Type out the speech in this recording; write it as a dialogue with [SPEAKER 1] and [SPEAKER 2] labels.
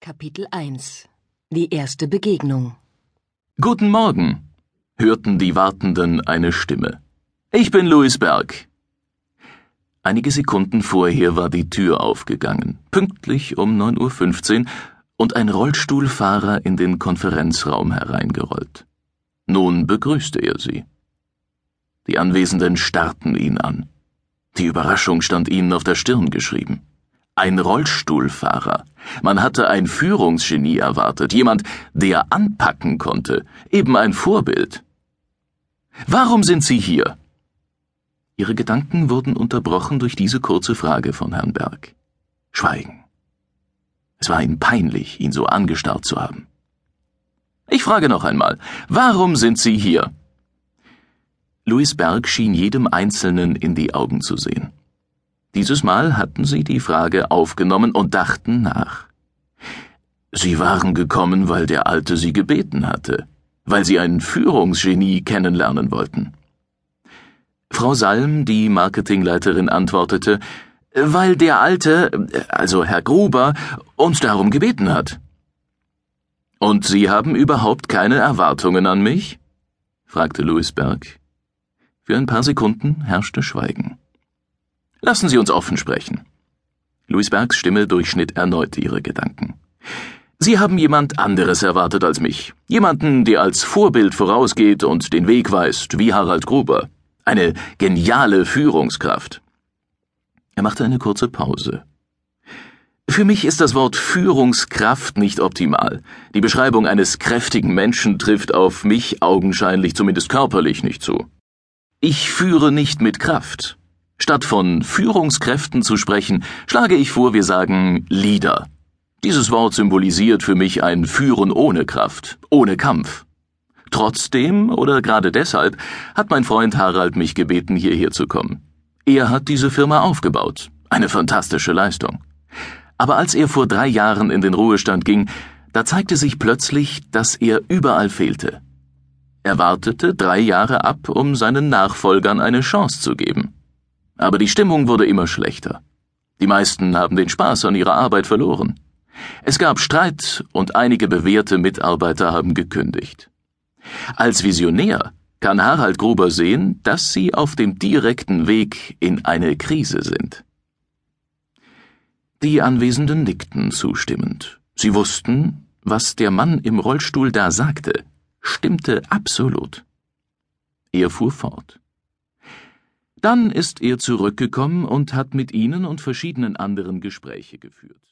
[SPEAKER 1] Kapitel 1 Die erste Begegnung
[SPEAKER 2] Guten Morgen, hörten die Wartenden eine Stimme. Ich bin Louis Berg. Einige Sekunden vorher war die Tür aufgegangen, pünktlich um 9.15 Uhr, und ein Rollstuhlfahrer in den Konferenzraum hereingerollt. Nun begrüßte er sie. Die Anwesenden starrten ihn an. Die Überraschung stand ihnen auf der Stirn geschrieben. Ein Rollstuhlfahrer. Man hatte ein Führungsgenie erwartet, jemand, der anpacken konnte, eben ein Vorbild. Warum sind Sie hier? Ihre Gedanken wurden unterbrochen durch diese kurze Frage von Herrn Berg. Schweigen. Es war ihm peinlich, ihn so angestarrt zu haben. Ich frage noch einmal, warum sind Sie hier? Louis Berg schien jedem Einzelnen in die Augen zu sehen. Dieses Mal hatten sie die Frage aufgenommen und dachten nach. Sie waren gekommen, weil der Alte sie gebeten hatte, weil sie ein Führungsgenie kennenlernen wollten. Frau Salm, die Marketingleiterin, antwortete, weil der Alte, also Herr Gruber, uns darum gebeten hat. Und Sie haben überhaupt keine Erwartungen an mich? fragte Louis Berg. Für ein paar Sekunden herrschte Schweigen. Lassen Sie uns offen sprechen. Louis Bergs Stimme durchschnitt erneut ihre Gedanken. Sie haben jemand anderes erwartet als mich. Jemanden, der als Vorbild vorausgeht und den Weg weist, wie Harald Gruber. Eine geniale Führungskraft. Er machte eine kurze Pause. Für mich ist das Wort Führungskraft nicht optimal. Die Beschreibung eines kräftigen Menschen trifft auf mich augenscheinlich zumindest körperlich nicht zu. Ich führe nicht mit Kraft. Statt von Führungskräften zu sprechen, schlage ich vor, wir sagen Leader. Dieses Wort symbolisiert für mich ein Führen ohne Kraft, ohne Kampf. Trotzdem oder gerade deshalb hat mein Freund Harald mich gebeten, hierher zu kommen. Er hat diese Firma aufgebaut. Eine fantastische Leistung. Aber als er vor drei Jahren in den Ruhestand ging, da zeigte sich plötzlich, dass er überall fehlte. Er wartete drei Jahre ab, um seinen Nachfolgern eine Chance zu geben. Aber die Stimmung wurde immer schlechter. Die meisten haben den Spaß an ihrer Arbeit verloren. Es gab Streit und einige bewährte Mitarbeiter haben gekündigt. Als Visionär kann Harald Gruber sehen, dass sie auf dem direkten Weg in eine Krise sind. Die Anwesenden nickten zustimmend. Sie wussten, was der Mann im Rollstuhl da sagte, stimmte absolut. Er fuhr fort. Dann ist er zurückgekommen und hat mit ihnen und verschiedenen anderen Gespräche geführt.